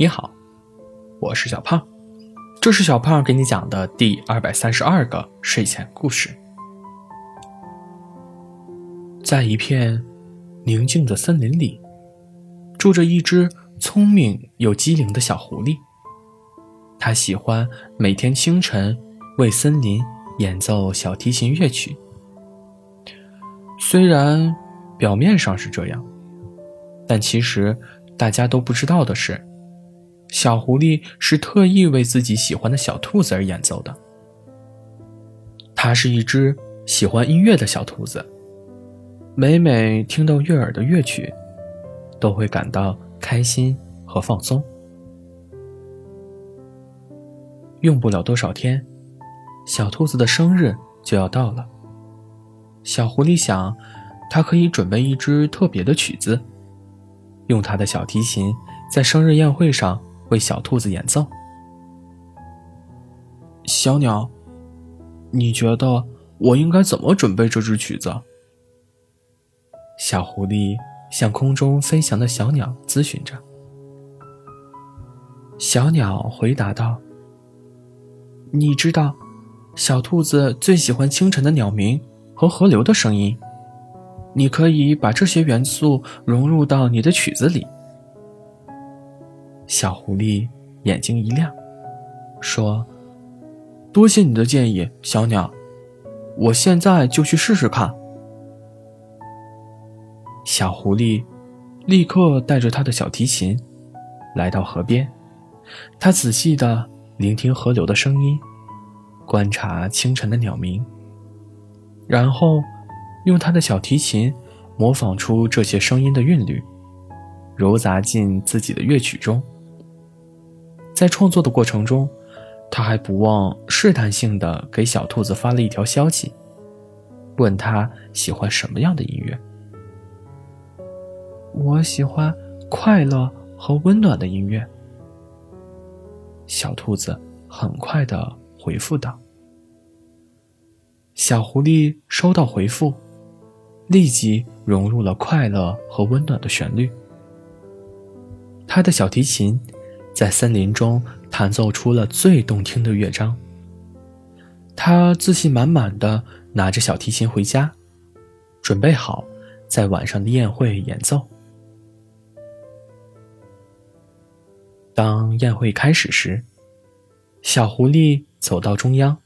你好，我是小胖，这是小胖给你讲的第二百三十二个睡前故事。在一片宁静的森林里，住着一只聪明又机灵的小狐狸。它喜欢每天清晨为森林演奏小提琴乐曲。虽然表面上是这样，但其实大家都不知道的是。小狐狸是特意为自己喜欢的小兔子而演奏的。它是一只喜欢音乐的小兔子，每每听到悦耳的乐曲，都会感到开心和放松。用不了多少天，小兔子的生日就要到了。小狐狸想，它可以准备一支特别的曲子，用它的小提琴在生日宴会上。为小兔子演奏。小鸟，你觉得我应该怎么准备这支曲子？小狐狸向空中飞翔的小鸟咨询着。小鸟回答道：“你知道，小兔子最喜欢清晨的鸟鸣和河流的声音。你可以把这些元素融入到你的曲子里。”小狐狸眼睛一亮，说：“多谢你的建议，小鸟，我现在就去试试看。”小狐狸立刻带着他的小提琴来到河边，他仔细的聆听河流的声音，观察清晨的鸟鸣，然后用他的小提琴模仿出这些声音的韵律，揉杂进自己的乐曲中。在创作的过程中，他还不忘试探性的给小兔子发了一条消息，问他喜欢什么样的音乐。我喜欢快乐和温暖的音乐。小兔子很快的回复道。小狐狸收到回复，立即融入了快乐和温暖的旋律。他的小提琴。在森林中弹奏出了最动听的乐章。他自信满满的拿着小提琴回家，准备好在晚上的宴会演奏。当宴会开始时，小狐狸走到中央，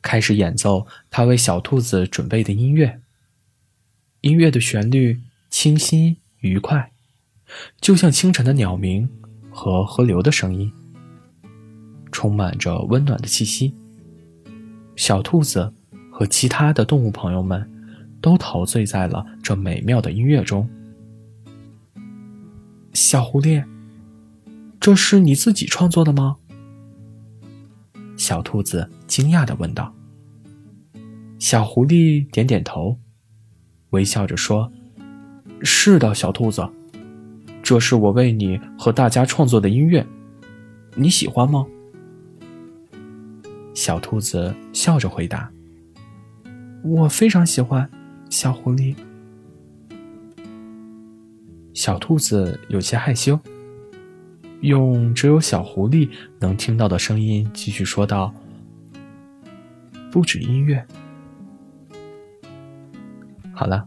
开始演奏他为小兔子准备的音乐。音乐的旋律清新愉快，就像清晨的鸟鸣。和河流的声音，充满着温暖的气息。小兔子和其他的动物朋友们都陶醉在了这美妙的音乐中。小狐狸，这是你自己创作的吗？小兔子惊讶的问道。小狐狸点点头，微笑着说：“是的，小兔子。”这是我为你和大家创作的音乐，你喜欢吗？小兔子笑着回答：“我非常喜欢。”小狐狸，小兔子有些害羞，用只有小狐狸能听到的声音继续说道：“不止音乐。”好了。